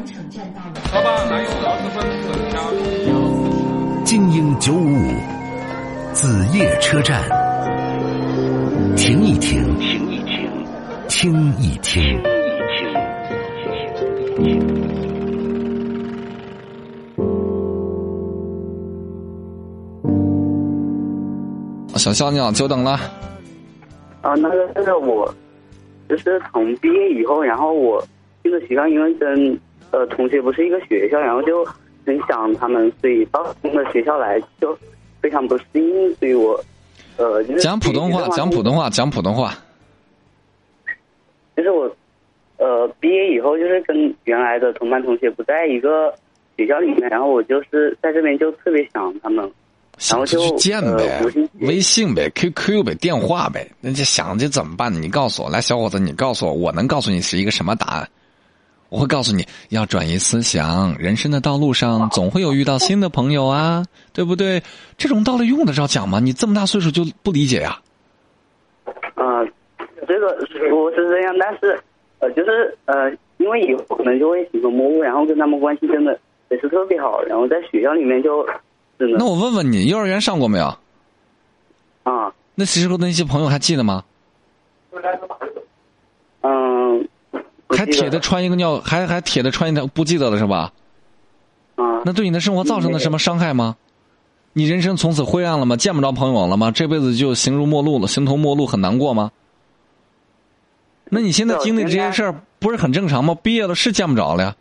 南城站到了。老板，来有螺蛳粉等加。精英九五五，子夜车站，停一停，停一停，听一听。小肖，你好，久等了。啊，那个那个我，就是从毕业以后，然后我进了学校，因为跟呃同学不是一个学校，然后就很想他们，所以到进了学校来就非常不适应，所以我呃就是讲普通话，讲普通话，讲普通话。就是我呃毕业以后，就是跟原来的同班同学不在一个学校里面，然后我就是在这边就特别想他们。然后就去见呗呃，微信微信呗，QQ 呗，电话呗。那就想这怎么办呢？你告诉我，来，小伙子，你告诉我，我能告诉你是一个什么答案？我会告诉你要转移思想，人生的道路上总会有遇到新的朋友啊，对不对？这种道理用得着讲吗？你这么大岁数就不理解呀、啊，这个我是这样，但是呃，就是呃，因为以后可能就会形同陌路，然后跟他们关系真的也是特别好，然后在学校里面就真的那我问问你，幼儿园上过没有？啊，那时候那些朋友还记得吗？还铁的穿一个尿，还还铁的穿一条，不记得了是吧？啊，那对你的生活造成了什么伤害吗？你人生从此灰暗了吗？见不着朋友了吗？这辈子就形如陌路了，形同陌路，很难过吗？那你现在经历这些事儿，不是很正常吗？毕业了是见不着了呀。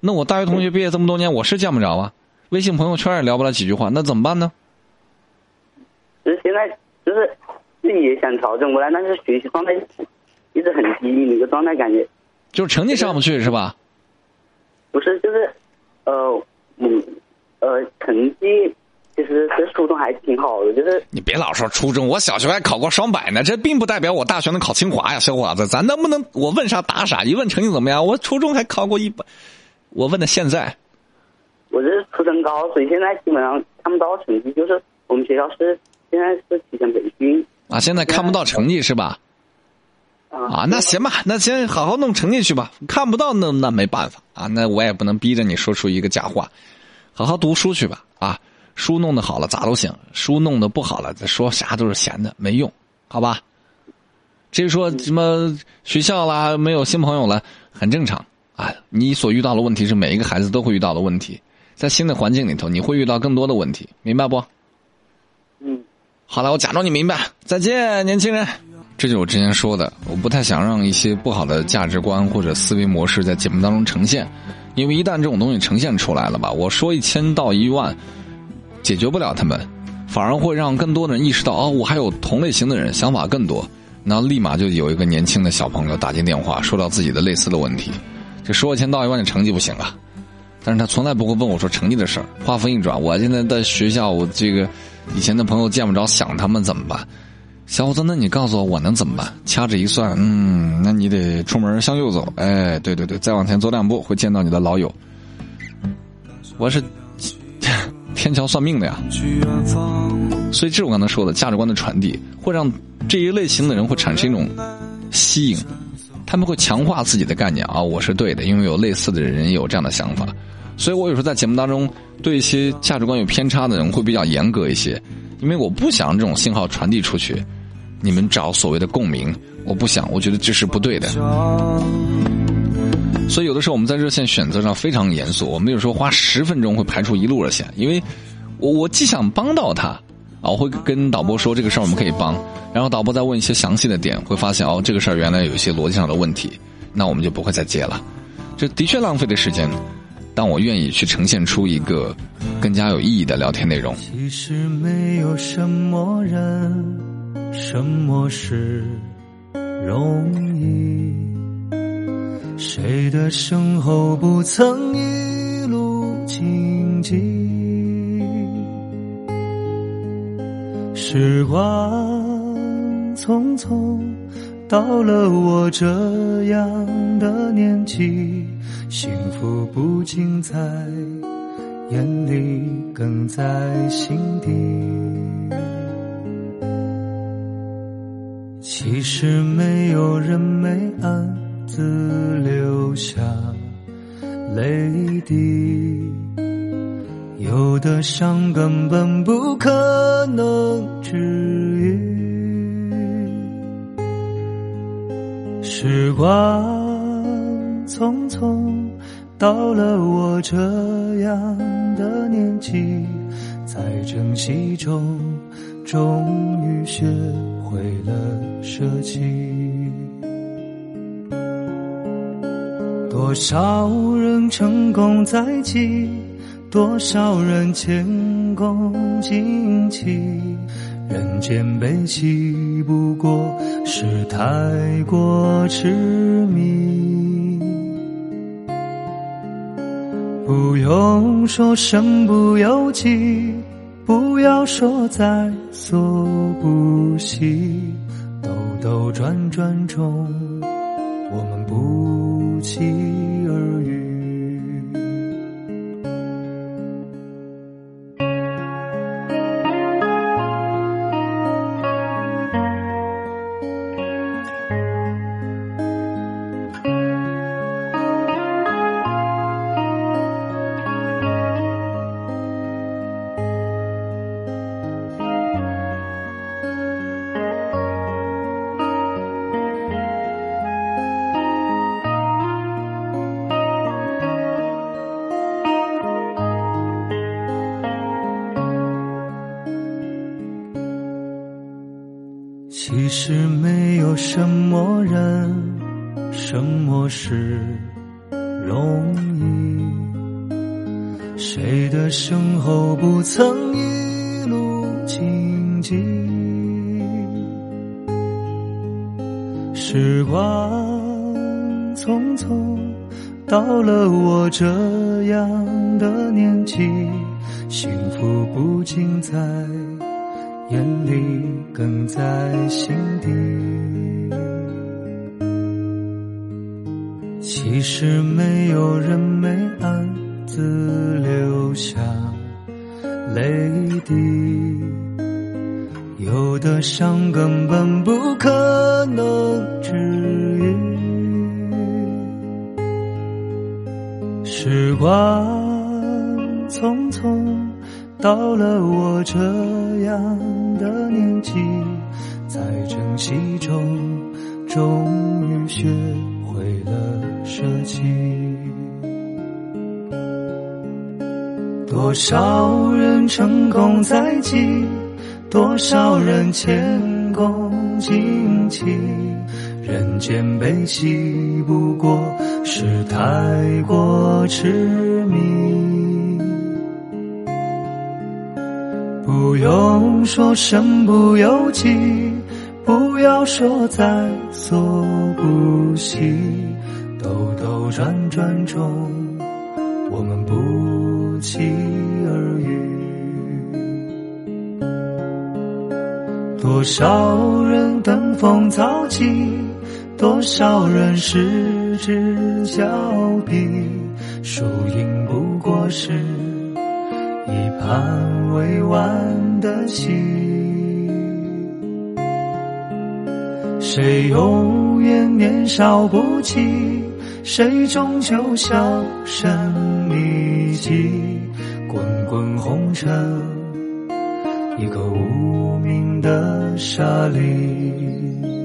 那我大学同学毕业这么多年，我是见不着啊，微信朋友圈也聊不了几句话，那怎么办呢？就是现在就是自己也想调整过来，但是学习状态一直很低迷的一个状态，感觉就是成绩上不去是吧？不是就是呃嗯呃成绩其实在初中还挺好的，就是你别老说初中，我小学还考过双百呢，这并不代表我大学能考清华呀，小伙子，咱能不能我问啥答啥？一问成绩怎么样？我初中还考过一百，我问的现在。我是初升高，所以现在基本上看不到成绩，就是我们学校是现在是提前培训啊，现在看不到成绩是吧？啊啊，那行吧，那先好好弄成绩去吧。看不到那那没办法啊，那我也不能逼着你说出一个假话，好好读书去吧啊。书弄得好了咋都行，书弄得不好了，再说啥都是闲的，没用，好吧？至于说什么学校啦，没有新朋友了，很正常啊。你所遇到的问题是每一个孩子都会遇到的问题，在新的环境里头，你会遇到更多的问题，明白不？嗯好了，我假装你明白。再见，年轻人。这就是我之前说的，我不太想让一些不好的价值观或者思维模式在节目当中呈现，因为一旦这种东西呈现出来了吧，我说一千道一万，解决不了他们，反而会让更多的人意识到哦，我还有同类型的人，想法更多，那立马就有一个年轻的小朋友打进电话，说到自己的类似的问题，这说一千道一万的成绩不行啊，但是他从来不会问我说成绩的事儿。话锋一转，我现在在学校，我这个以前的朋友见不着，想他们怎么办？小伙子，那你告诉我我能怎么办？掐指一算，嗯，那你得出门向右走。哎，对对对，再往前走两步会见到你的老友。我是 天桥算命的呀，所以这是我刚才说的价值观的传递，会让这一类型的人会产生一种吸引，他们会强化自己的概念啊，我是对的，因为有类似的人有这样的想法，所以我有时候在节目当中对一些价值观有偏差的人会比较严格一些，因为我不想这种信号传递出去，你们找所谓的共鸣，我不想，我觉得这是不对的。所以有的时候我们在热线选择上非常严肃，我们有时候花十分钟会排除一路热线，因为我我既想帮到他啊，我会跟导播说这个事儿我们可以帮，然后导播再问一些详细的点，会发现哦这个事儿原来有一些逻辑上的问题，那我们就不会再接了。这的确浪费的时间，但我愿意去呈现出一个更加有意义的聊天内容。其实没有什么人，什么事容易。谁的身后不曾一路荆棘？时光匆匆，到了我这样的年纪，幸福不仅在眼里，更在心底。其实没有人没暗自留下泪滴。有的伤根本不可能治愈，时光匆匆，到了我这样的年纪，在珍惜中，终于学为了舍弃。多少人成功在即。多少人前功尽弃，人间悲喜不过是太过痴迷。不用说身不由己，不要说在所不惜，兜兜转转中，我们不期什么人，什么事容易。谁的身后不曾一路荆棘？时光匆匆，到了我这样的年纪，幸福不仅在。眼里更在心底。其实没有人没暗自留下泪滴，有的伤根本不可能治愈。时光匆匆。到了我这样的年纪，在珍惜中，终于学毁了舍弃。多少人成功在即，多少人前功尽弃，人间悲喜不过是太过痴迷。不用说身不由己，不要说在所不惜，兜兜转转中，我们不期而遇。多少人登峰造极，多少人失之交臂，输赢不过是。一盘未完的戏，谁永远年少不羁，谁终究销声匿迹。滚滚红尘，一个无名的沙砾。